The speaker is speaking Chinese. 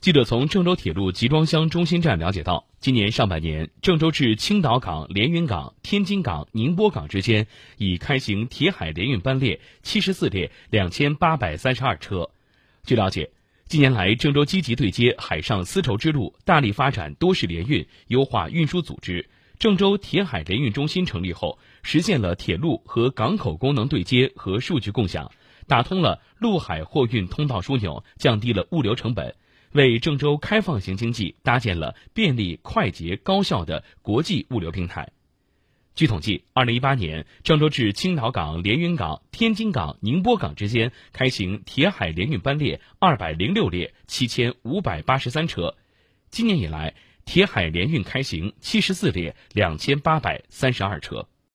记者从郑州铁路集装箱中心站了解到，今年上半年，郑州至青岛港、连云港、天津港、宁波港之间已开行铁海联运班列七十四列两千八百三十二车。据了解，近年来，郑州积极对接海上丝绸之路，大力发展多式联运，优化运输组织。郑州铁海联运中心成立后，实现了铁路和港口功能对接和数据共享，打通了陆海货运通道枢纽，降低了物流成本。为郑州开放型经济搭建了便利、快捷、高效的国际物流平台。据统计，二零一八年，郑州至青岛港、连云港、天津港、宁波港之间开行铁海联运班列二百零六列，七千五百八十三车。今年以来，铁海联运开行七十四列，两千八百三十二车。